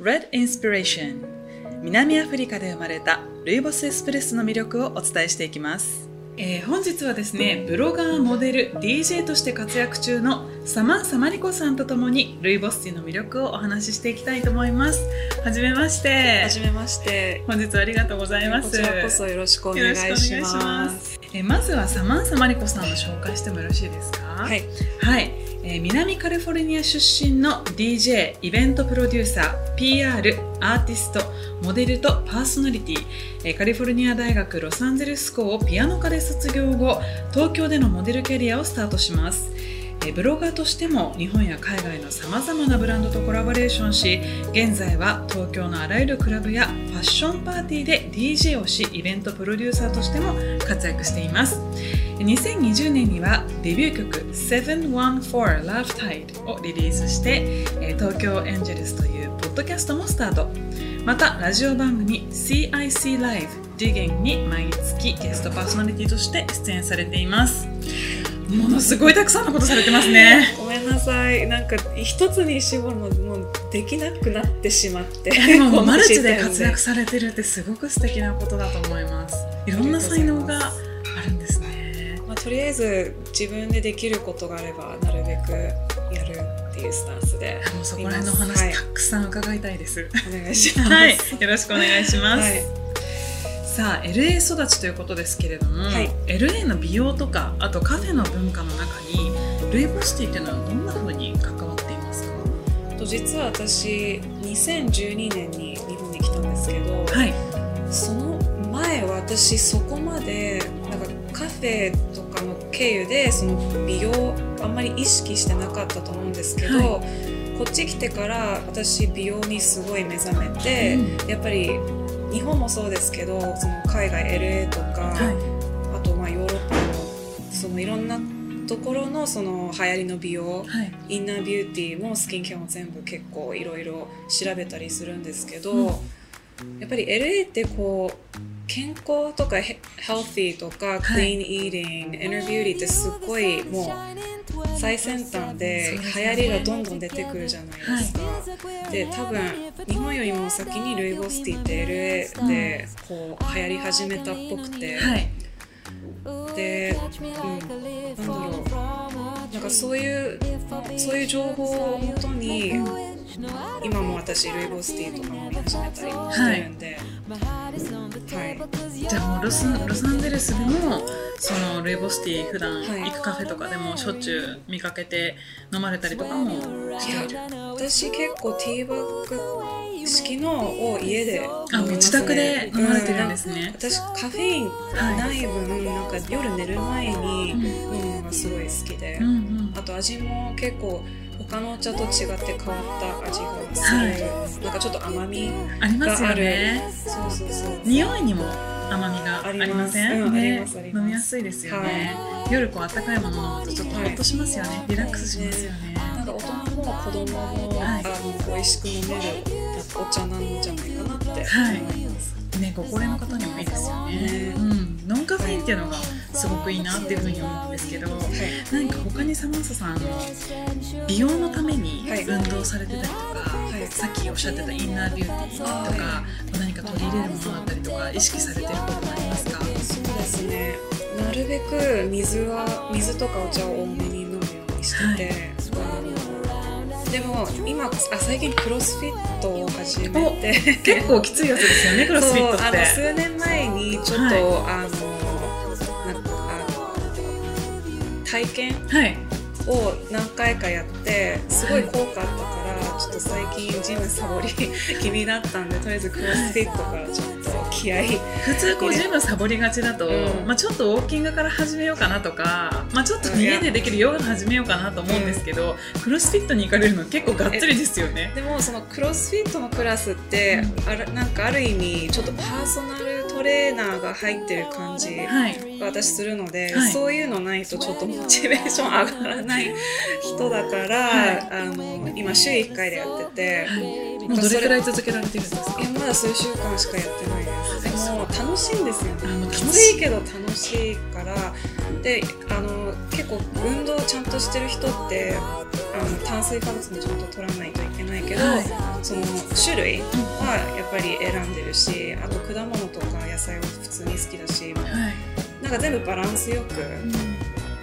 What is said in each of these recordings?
Red Inspiration 南アフリカで生まれたルイボスエスプレッソの魅力をお伝えしていきます、えー本日はですねブロガーモデル DJ として活躍中のサマンサマリコさんとともにルイボスティーの魅力をお話ししていきたいと思います。はじめまして。はじめまして。本日はありがとうございます。こちらこそよろしくお願いし。ます。えーまずはサマンサマリコさんの紹介してもよろしいですか？はい、はい、え南カリフォルニア出身の DJ イベントプロデューサー PR アーティストモデルとパーソナリティ、えカリフォルニア大学ロサンゼルス校をピアノ科で卒業後東京でのモデルキャリアをスタートします。ブロガーとしても日本や海外のさまざまなブランドとコラボレーションし現在は東京のあらゆるクラブやファッションパーティーで DJ をしイベントプロデューサーとしても活躍しています。2020年にはデビュー曲「714 Love Tide」をリリースしてえー東京エンジェルスというポッドキャストもスタート。またラジオ番組 CIC Live ディゲンに毎月ゲストパーソナリティとして出演されています。ものすごいたくさんのことされてますね。ごめんなさい。なんか一つに絞るのもうできなくなってしまって。でもマルチで活躍されてるってすごく素敵なことだと思います。いろんな才能があるんですね。まあ、とりあえず自分でできることがあればなるべくやるっていうスタンスでもうそこら辺のおはい。話たくさん伺いたいです、お願いします。はい、よろしくお願いします、はい。さあ LA 育ちということですけれども、はい。LA の美容とかあとカフェの文化の中にルイボスティーっていうのはどんな風に関わっていますか？と実は私2012年に日本に来たんですけど、はい。その前は私そこまでなんかカフェとかの経由でその美容あんまり意識してなかったと思うんですけど、はこっち来てから私美容にすごい目覚めて、うやっぱり日本もそうですけどその海外 LA とか、はあとまあヨーロッパのそのいろんなところのその流行りの美容いはい。インナービューティーもスキンケアも全部結構いろいろ調べたりするんですけど、うん。やっぱり LA ってこう健康とかヘヘルティーとかクはい。リーンイーティング、インナービューティーってすごいもう最先端で流ね。行りがどんどん出てくるじゃないですか。で多分日本よりも先にルイボスティーって LA でこう流行り始めたっぽくて、はい。で、うん、なんだろう。なんかそういうそういう情報をもとに、今も私ルイボスティーとか飲み始めたりもしてるんで、はい。じゃあもうロスロサンゼルスでもそのルイボスティー普段はい行くカフェとかでもしょっちゅう見かけて飲まれたりとかもしている私結構ティーバッグ式のを家で。あもう自宅で飲まれてるんですね、私カフェインない分、なんか夜寝る前に飲むのがすごい好きで、うんうん。あと味も結構他のお茶と違って変わった味がする、はい。なんかちょっと甘みありますよがある。ねそうそうそう。匂いにも甘みがありません？うんね。飲みやすいですよね、夜こう温かいもの飲むとちょっとホッとしますよね、はいリラックスしますよね、なんか大人も子供も、はいあの美味しく飲めるお茶なんじゃないかなってはい。思います、ねご高齢の方にもいいですよね。ね。うん、ノンカフェインっていうのがすごくいいなっていうふうに思うんですけどはい。何か他にサマンサさん美容のためにはい。運動されてたりとか、はい。さっきおっしゃってたインナービューティーとか、は何か取り入れるものだったりとか意識されてることありますか？そうですね。なるべく水は水とかお茶を多めに飲むようにしてて、でも今あ最近クロスフィットを始めて。結構きついやつですよね クロスフィットっそうあのて数年前にちょっと、はい。あの体験はい。を何回かやってすごい効果あったから、ちょっと最近ジムサボり 気になったんでとりあえずクロスフィットからちょっと気合い普通こうジムサボりがちだと、うん。まあ、ちょっとウォーキングから始めようかなとか、まあ、ちょっと家でできるヨガ始めようかなと思うんですけど、クロスフィットに行かれるの結構がっつりですよね。でもそのクロスフィットのクラスって、あるなんかある意味ちょっとパーソナルトレーナーが入ってる感じはい、が私するので、はい。そういうのないとちょっとモチベーション上がらない人だから、はい。あの今週1回でやってて、もうどれくらい続けられてるんですか？いやまだ数週間しかやってないです。でも楽しいんですよね。きついけど楽しいから。であの結構運動ちゃんとしてる人ってあの炭水化物もちゃんと取らないといけないけど、はい。その種類はやっぱり選んでるしあと果物とか野菜は普通に好きだしはい。なんか全部バランスよく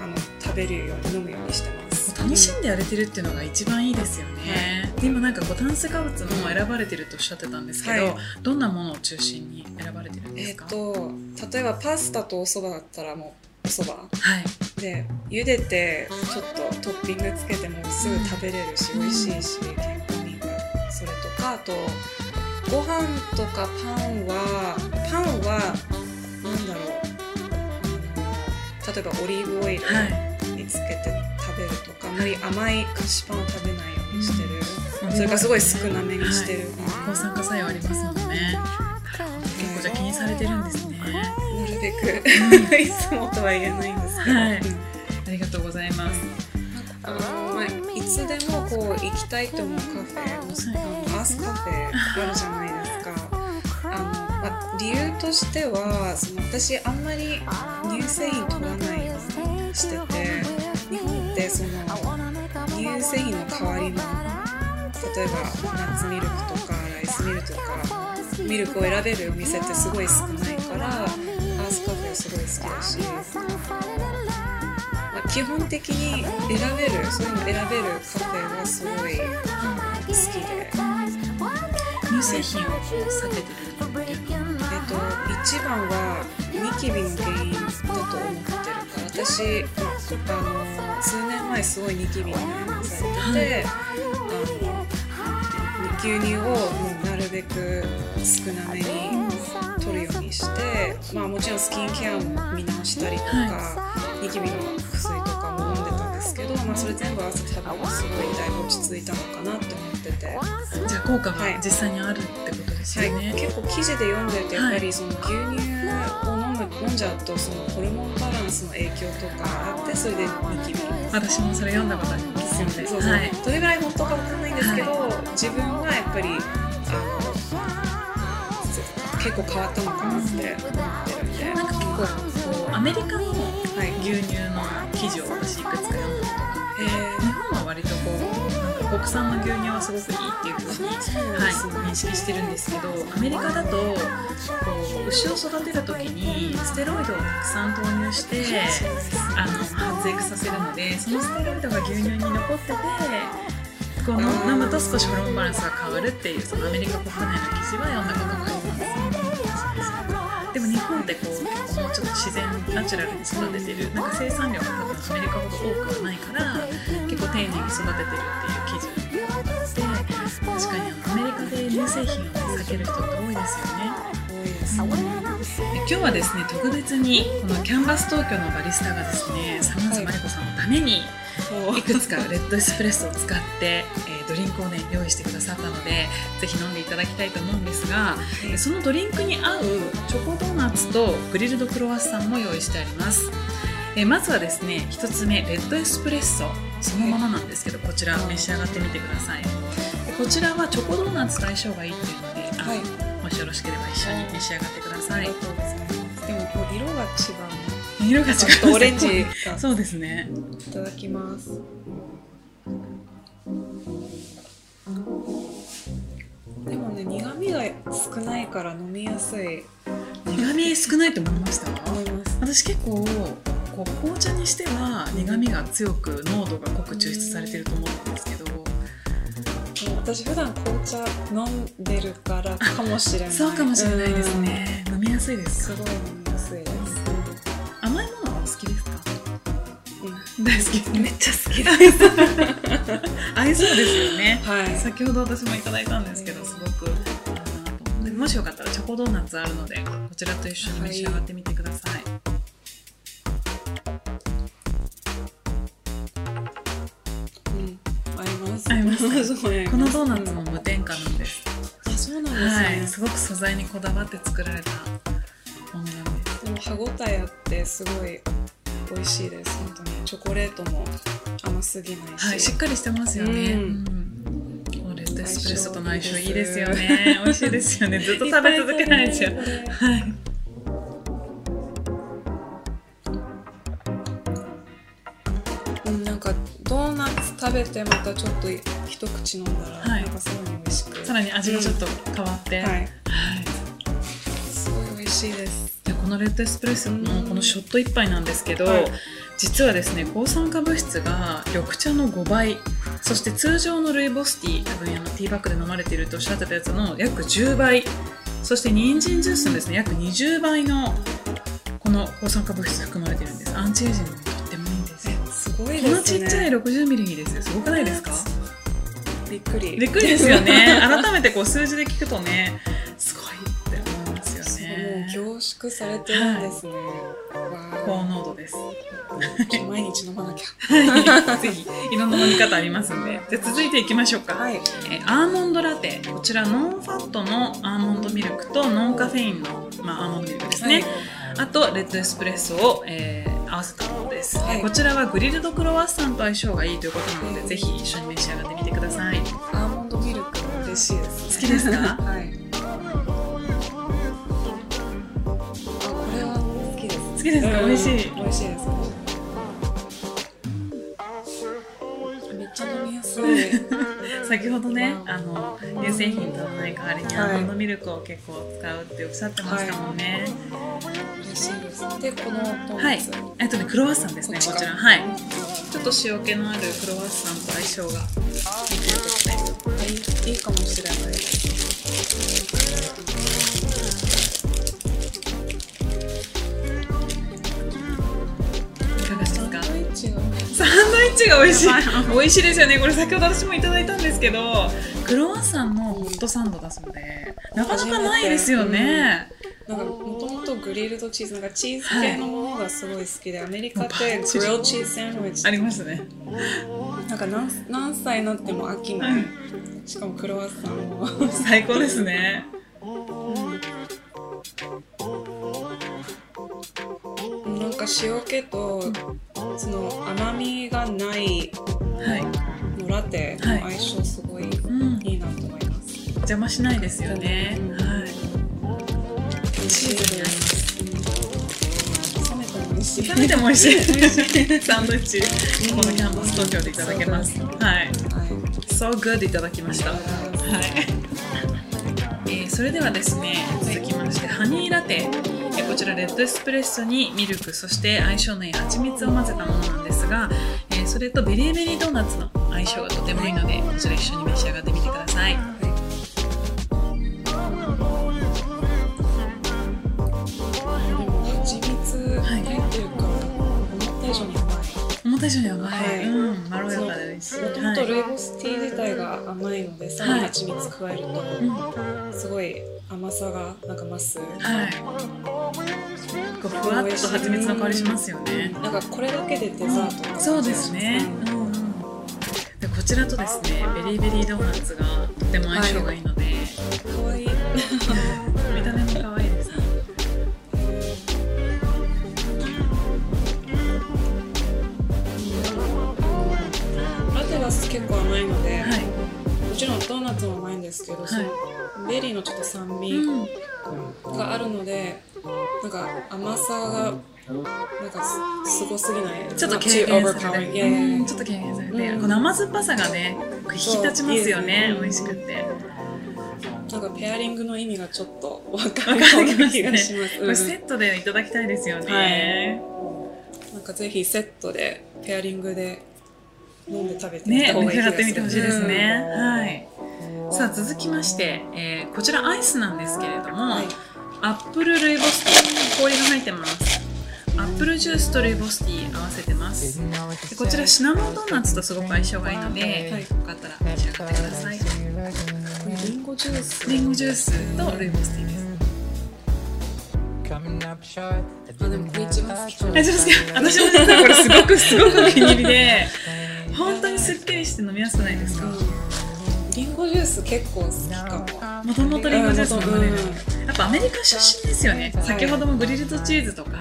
あの食べるように飲むようにしてます。楽しんでやれてるっていうのが一番いいですよね、で今なんかこう炭水化物も選ばれてるとおっしゃってたんですけど、はい。どんなものを中心に選ばれてるんでえっ、すか、と例えばパスタとお蕎麦だったらもうお蕎麦。はいで茹でてちょっとトッピングつけてもすぐ食べれるし、うん。美味しいし健康にいいからそれとかあとご飯とかパンはパンはなんだろう例えばオリーブオイルはい。につけて食べるとか、あまり甘い菓子パンを食べないようにしてる、うん。それからすごい少なめにしてる、抗酸化作用ありますもんね。結構じゃあ気にされてるんですねべくい。つもとは言えない。んですけど、はい。ありがとうござい。ますあのまあ、い。つでもこう行きたい。と思うカフェ、あのアースカフェあるじゃない。ですか。あのまあ、理由としてはその私あんまり乳製品取らない。ようにしてて日本ってその乳製品の代わりの例えばナッツミルクとかライスミルクとかミルクを選べるお店ってすごい。少ない。からすごい好きだし。まあ、基本的に選べるそういうの選べるカフェはすごい好きで、乳製品を避けてるえっと、一番はニキビの原因だと思ってるから私あの数年前すごいニキビに悩まされてて、あの牛乳をもうなるべく少なめに取るようにして、まあ、もちろんスキンケアも見直したりとか、ニキビの薬とかも飲んでたんですけど、まあ、それ全部合わせて多分すごいだいぶ落ち着いたのかなって思ってて、はじゃあ効果はい。が実際にあるってことですよね、い、結構記事で読んでるとやっぱりその牛乳を飲む飲んじゃうとそのホルモンバランスの影響とかあってそれでニキビ。私もそれ読んだことあります。のでそうそう、はい、どれぐらい本当かわかんないんですけど、自分はやっぱり結構変わったのかなって。思ってるんで、なんか結構こうアメリカのはい牛乳の記事を私いくつか読んだことがあって日本は割とこうなんか国産の牛乳はすごくいいっていうふうに、はい、認識してるんですけどアメリカだとこう牛を育てる時にステロイドをたくさん投入してあの発育させるのでそのステロイドが牛乳に残っててこうの飲むと少しホルモンバランスが変わるっていうそのアメリカ国内の記事は読んだことがあります。でも日本ってこう結構もうちょっと自然ナチュラルに育ててるなんか生産量が多分アメリカほど多くはないから結構丁寧に育ててるっていう記事があって確かにアメリカで乳製品を避ける人って多いですよね。多いですね。今日はですね特別にこのキャンバス東京のバリスタがですねサマンサマリコさんのためにいくつかレッドエスプレッソを使って、えードリンクをね用意してくださったのでぜひ飲んでいただきたいと思うんですが、えーそのドリンクに合うチョコドーナツとグリルドクロワッサンも用意してあります、えーまずはですね1つ目レッドエスプレッソ。そのままなんですけどこちら召し上がってみてください。こちらはチョコドーナツと相性がいいっていうのではい。もしよろしければ一緒に召し上がってください。ありがとう。でももう色が違う色が違う。オレンジ。が そうですね。いただきます。でもね苦味が少ないから飲みやすい苦味少ないと思いました？思います。私結構こう紅茶にしては苦味が強く濃度が濃く抽出されてると思うんですけど私普段紅茶飲んでるからかもしれない。そうかもしれないですね飲みやすいでうん。すか？すごい飲み大好きめっちゃ好きです。合いそうですよねはい。先ほど私もいただいたんですけどすごく合うなと思ってもしよかったらチョコドーナツあるのでこちらと一緒に召し上がってみてください、うん。合います。このドーナツも無添加なんです、あ、そうなんですはい、ね。すごく素材にこだわって作られたものなんですでも歯ごたえあってすごい美味しいです。コレートも甘すぎないし。はい、しっかりしてますよね。うんうんこのレッドエスプレッソとの相性いいですよね。美味しいですよね。ずっと食べ続けないですよ。はい。うんなんかドーナツ食食べてまたちょっと一口飲んだら、はいなんかさらに美味しくさらに味がちょっと変わって、はいはいしいです。でこのレッドエスプレッソのこのショット1杯なんですけど、はい。実はですね抗酸化物質が緑茶の5倍そして通常のルイボスティー多分あのティーバッグで飲まれているとおっしゃってたやつの約10倍そして人参ジュースのですね約20倍のこの抗酸化物質含まれてるんです。アンチエイジングにとってもいいんですよ。すごいですね。このちっちゃい60ミリにですよ。すごくないですか？びっくり。びっくりですよね。改めてこう数字で聞くとね縮されてるんですね、わ高あ濃度です。毎日飲まなきゃ。ぜひいろんな飲み方ありますんで。じゃあ続いていきましょうか、はい。えーアーモンドラテ。こちらノンファットのアーモンドミルクとノンカフェインの、まあ、アーモンドミルクですね、あとレッドエスプレッソを、えー合わせたものです、はい。えーこちらはグリルドクロワッサンと相性がいいということなのでぜひ一緒に召し上がってみてください。アーモンドミルク嬉しいです、好きですか？はいきです好きですかうん。美味しい。美味しいです。めっちゃ飲みやすい。先ほどねうん。あの乳製品とない代わりにアはい。ーモンドミルクを結構使うっておっしゃってましたもんね、嬉しいです。でこのはい。えっとねクロワッサンですねこっちらはい。ちょっと塩気のあるクロワッサンと相性がいいということで。いい。いいかもしれない。ですッチが美味しい？美味しいですよね。これ先ほど私もいただいたんですけどクロワッサンのホットサンドだそうでなかなかないですよね、なんかもともとグリルドチーズなんかチーズ系のものがすごい好きで、アメリカってグリルドチーズサンドイッチありますね。なんか何何歳になっても飽きない、しかもクロワッサンを。最高ですね。なんか塩気とその甘みがないはい、のラテの相性すごいうん、いいなと思います、邪魔しないですよね、うんはい。チーズに合います。冷めても美味しい。冷めても美味しい。サンドイッチ。このキャンパス東京でいただけます。はい。はい。So good いただきました。はい、えーそれではですね続きましてハニーラテ、えーこちらレッドエスプレッソにミルクそして相性のいい蜂蜜を混ぜたものなんですが、えーそれとベリーベリードーナツの相性がとてもいいのでこちら一緒に召し上がってみてください。思った以上に甘い、はい。うん、まろやかで美味しい。もともとルイボスティー自体が甘いので、さらに蜂蜜加えると、うん。すごい甘さがなんか増す、はい。ふわっと蜂蜜の香りしますよね。なんかこれだけでデザートってそうですね、うんうん、でこちらとですねベリーベリードーナツがとても相性がいいので、かわいい。見た目も可愛いで結構甘いので、はい、もちろんドーナツも甘いんですけど、そのベリーのちょっと酸味うん、があるので、なんか甘さがなんかすすごすぎない。ちょっと軽減されて、いやいやいや。うんちょっと軽減されて、うん。この甘酸っぱさがね引き立ちますよねね美味しくって。なんかペアリングの意味がちょっと分かわる気がねします。これセットでいただきたいですよね、なんかぜひセットでペアリングで飲んで食べてみねた方がいい気がする。召し上がってみてほしいですね、はい。さあ続きまして、えーこちらアイスなんですけれども、はい。アップルルイボスティー氷が入ってます。アップルジュースとルイボスティー合わせてます。でこちらシナモンドーナツとすごく相性がいいので、はい。よかったら召し上がってください。これリンゴジュース。リンゴジュースとルイボスティーです。あでもこれ一番好き。かも。ですか。私も実はこれすごくすごくお気に入りで、本当にすっきりして飲みやすくないですか？リンゴジュース結構好きかも。もともとリンゴジュース飲まれるうん。やっぱアメリカ出身ですよね。先ほどもグリルドチーズとか、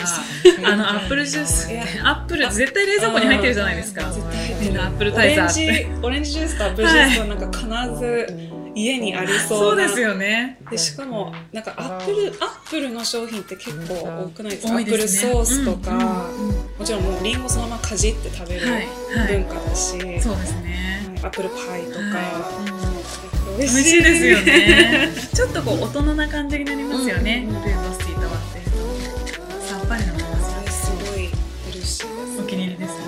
あのアップルジュースアップル絶対冷蔵庫に入ってるじゃないですか。みんなアップルタイザーっオレンて。ジオレンジジュースとアップルジュースはなんか必ず家にありそそううなですよねでしかもなんかアップルアップルの商品って結構多くないですか？多アップルソースとか、うんうんうんもちろんもうリンゴそのままかじって食べるはいはい。文化だし、そうですね。はい。アップルパイとか、はい。美美味味しいですよね。ちょっとこう大人な感じになりますよね、うん。うんルイボスティーと割ってさっぱり飲めますそれすごいヘルシーです。お気に入りですね。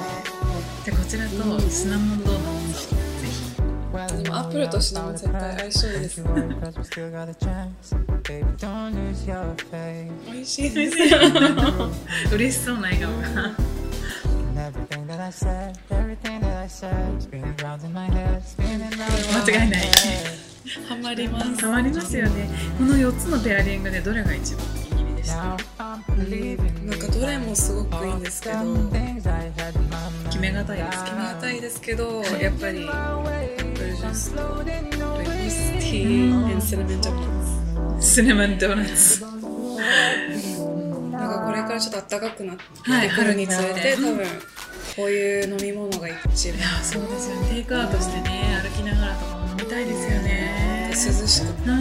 じゃあこちらとシナモンドーナツをぜひ。でもアップルとシナモン絶対相性いいですね 美味しい嬉しそうな笑顔が。間違いない。ハマりますハりますよね。この4つのペアリングでどれが一番お気でした、なんかどれもすごくいいんですけど。決めがたいです。決めがたいですけどやっぱりブルージュスシナモンドーナツなんかこれからちょっと暖かくなってはいくるにつれて、春にな多分こういう飲み物が一番。いやそうですよね。テイクアウトしてね歩きながらとかも飲みたいですよね。涼しく。うん。は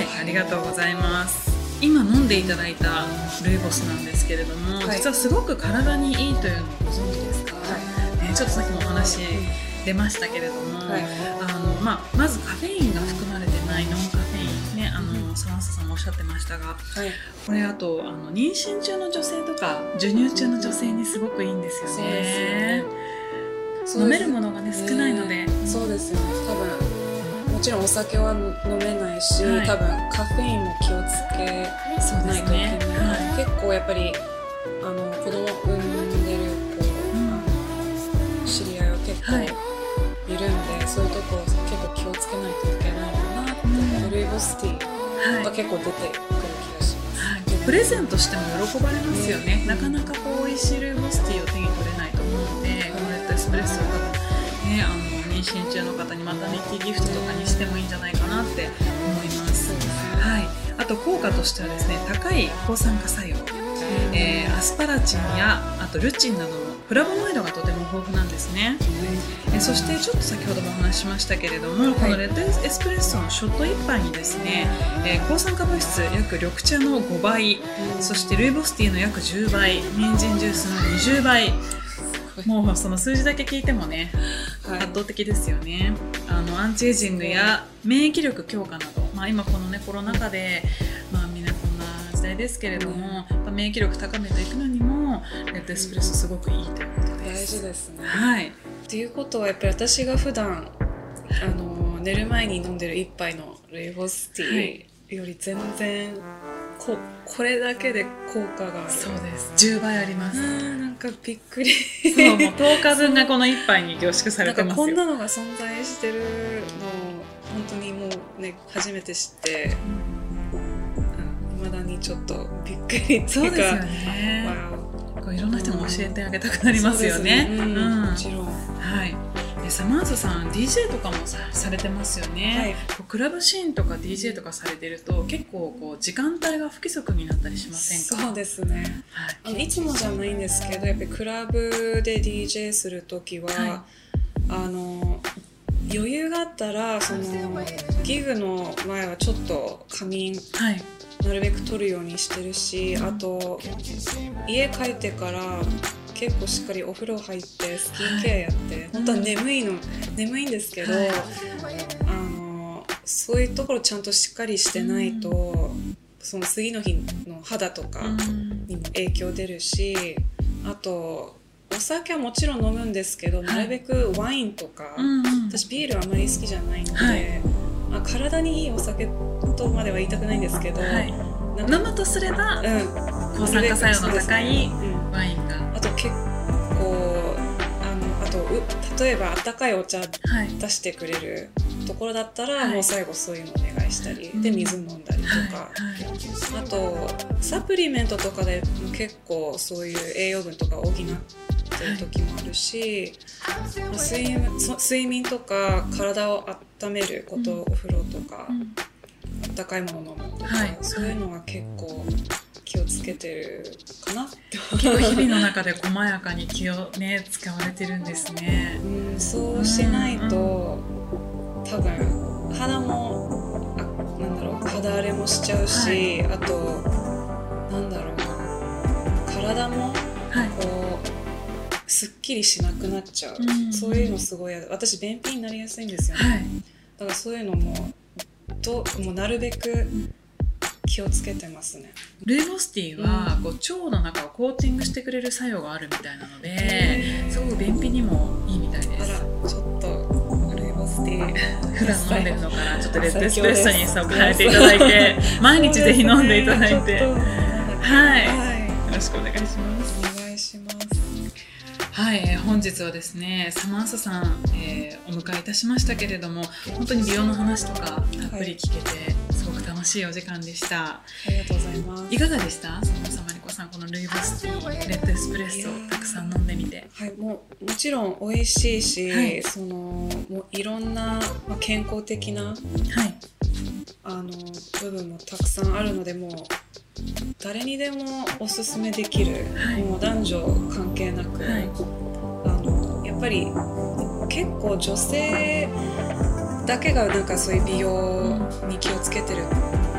い。ありがとうございます。今飲んでいただいたルイボスなんですけれども、はい。実はすごく体にいいというのをご存知ですか、ねちょっとさっきもお話出ましたけれども、はい。あのまあ、まずカフェインが含まれてないノンカフェねあのサマンサさんもおっしゃってましたがはい。これあとあの妊娠中の女性とか授乳中の女性にすごくいいんですよそうですよね。ね飲めるものがね少ないので、そうですよね。多分もちろんお酒は飲めないし、はい。多分カフェインも気をつけそうないといけない、はい。結構やっぱりあの子供産んでる子、うん知り合いは結構はい。いるんで、そういうとこ結構気をつけないといけないうんルイボスティーはい。が結構出てくる気がします、はい、プレゼントしても喜ばれますよね、なかなかこう美味しいルイボスティーを手に取れないと思うので、こうやってエスプレッソを多分ねあの妊娠中の方にまたニティギフトとかにしてもいいんじゃないかなって思います、はい、あと効果としてはですね高い抗酸化作用、えーアスパラチンやあとルチンなどのフラボノイドがとても豊富なんですね、えーそしてちょっと先ほどもお話ししましたけれども、このレッドエスプレッソのショット1杯にですね、えー抗酸化物質約緑茶の5倍そしてルイボスティーの約10倍人参ジュースの20倍もうその数字だけ聞いてもねはい。圧倒的ですよね。あのアンチエイジングや免疫力強化など、まあ、今このねコロナ禍で、まあ、みんなこんな時代ですけれども、免疫力高めていくのにもレッドエスプレッソすごくいいということで大す事ですね。はい。っていうことはやっぱり私が普段あの寝る前に飲んでる一杯のルイボスティーより全然ここれだけで効果がある。そうです。10倍あります。なんかびっくり。そうもう10日分がこの1杯に凝縮されてますよ。こんなのが存在してるのを本当にもうね初めて知っていまだにちょっとびっくりっていうか。そうですよね。わこういろんな人に教えてあげたくなりますよね。そうん。うん。もちろん。はい。でサマーズさん DJ とかもさされてますよね、はい。クラブシーンとか DJ とかされてると結構こう時間帯が不規則になったりしませんか？そうですね。はい。いつもじゃないんですけどやっぱりクラブで DJ する時は、はあの余裕があったらそのギグの前はちょっと仮眠はいなるべく取るようにしてるしあと家帰ってから結構しっかりお風呂入ってスキンケアやって、本当は眠いの眠いんですけど、はい。あのそういうところちゃんとしっかりしてないと、その次の日の肌とかうん。にも影響出るしあとお酒はもちろん飲むんですけど、なるべくワインとか、うんうん。私ビールあまり好きじゃないので、はい。まあ、体にいいお酒とまでは言いたくないんですけど、はい。飲むとすればうん、抗酸化作用の高いうんワインが。あと結構あのあとう例えば温かいお茶はい。出してくれるところだったら、はい。もう最後そういうのお願いしたり、でうん。水飲んだりとか、はい。あとサプリメントとかでも結構そういう栄養分とか補ってる時もあるし、まあ睡眠そ睡眠とか体を温めること、うん。お風呂とか、うん温かいもの飲むとか、はい。そういうのは結構気をつけてるかなって。結構日々の中で細やかに気をね使われてるんですね。うんそうしないと多分肌もあなんだろう肌荒れもしちゃうし、あとなんだろうな体もはい。こうすっきりしなくなっちゃう、うん。そういうのすごい私便秘になりやすいんですよね、はい。だからそういうのもどもうなるべく気をつけてますね。ルイボスティーはこう腸の中をコーティングしてくれる作用があるみたいなのですごく便秘にもいいみたいであらすちょっとルイボスティー。普段飲んでるのからちょっとレッドエスプレッソにそう変えていただいて 毎日ぜひ飲んでいただいて、はい。はろしくお願いしますはい、えー本日はですねサマンサさん、えーお迎えいたしましたけれども本当に美容の話とかたっぷり聞けて、すごく楽しいお時間でした。ありがとうございます。いかがでした？サマンサマリコさんこのルイボスティーレッドエスプレッソいやー。たくさん飲んでみて。はい、もうもちろん美味しいし、はい。そのもういろんな、まあ、健康的なはい。あの部分もたくさんあるのでもう誰にでもおすすめできる、はい。もう男女関係なく、はいっぱり結構女性だけがなんかそういう美容に気をつけてる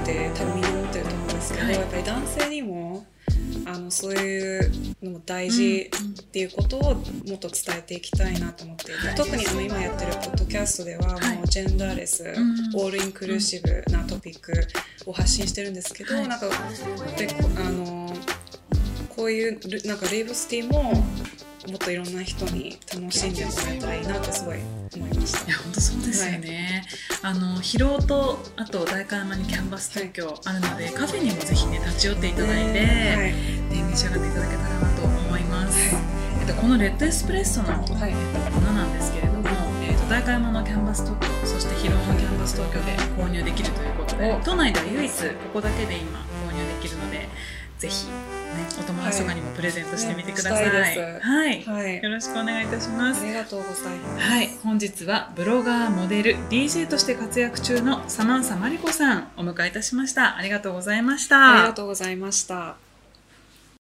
って多分みんな思ってると思うんですけど、はい。やっぱり男性にもあのそういうのも大事っていうことをもっと伝えていきたいなと思っていて、はい。特にあの今やってるポッドキャストでははい。もうジェンダーレス、ん。オールインクルーシブなトピックを発信してるんですけど、はい。なんかでこあのこういうルなんかレイブスティーももっといろんな人に楽しんでもらえたらいいなってすごい思いました。いや。本当そうですよね、あの広尾とあと代官山にキャンバス東京あるので、カフェにもぜひね立ち寄っていただいて、はい。で召し上がっていただけたらなと思います、えっと、このレッドエスプレッソのはい。ものなんですけれども、えー、と代官山のキャンバス東京そして広尾のキャンバス東京で購入できるということでお。都内では唯一ここだけで今購入できるのでぜひ、ね、お友達とかにもプレゼントしてみてください、ねしたいですはい、はいよろしくお願いいたしますありがとうございます。はい、本日はブロガー、モデル、DJ として活躍中のサマンサマリコさんお迎えいたしました。ありがとうございました。ありがとうございました。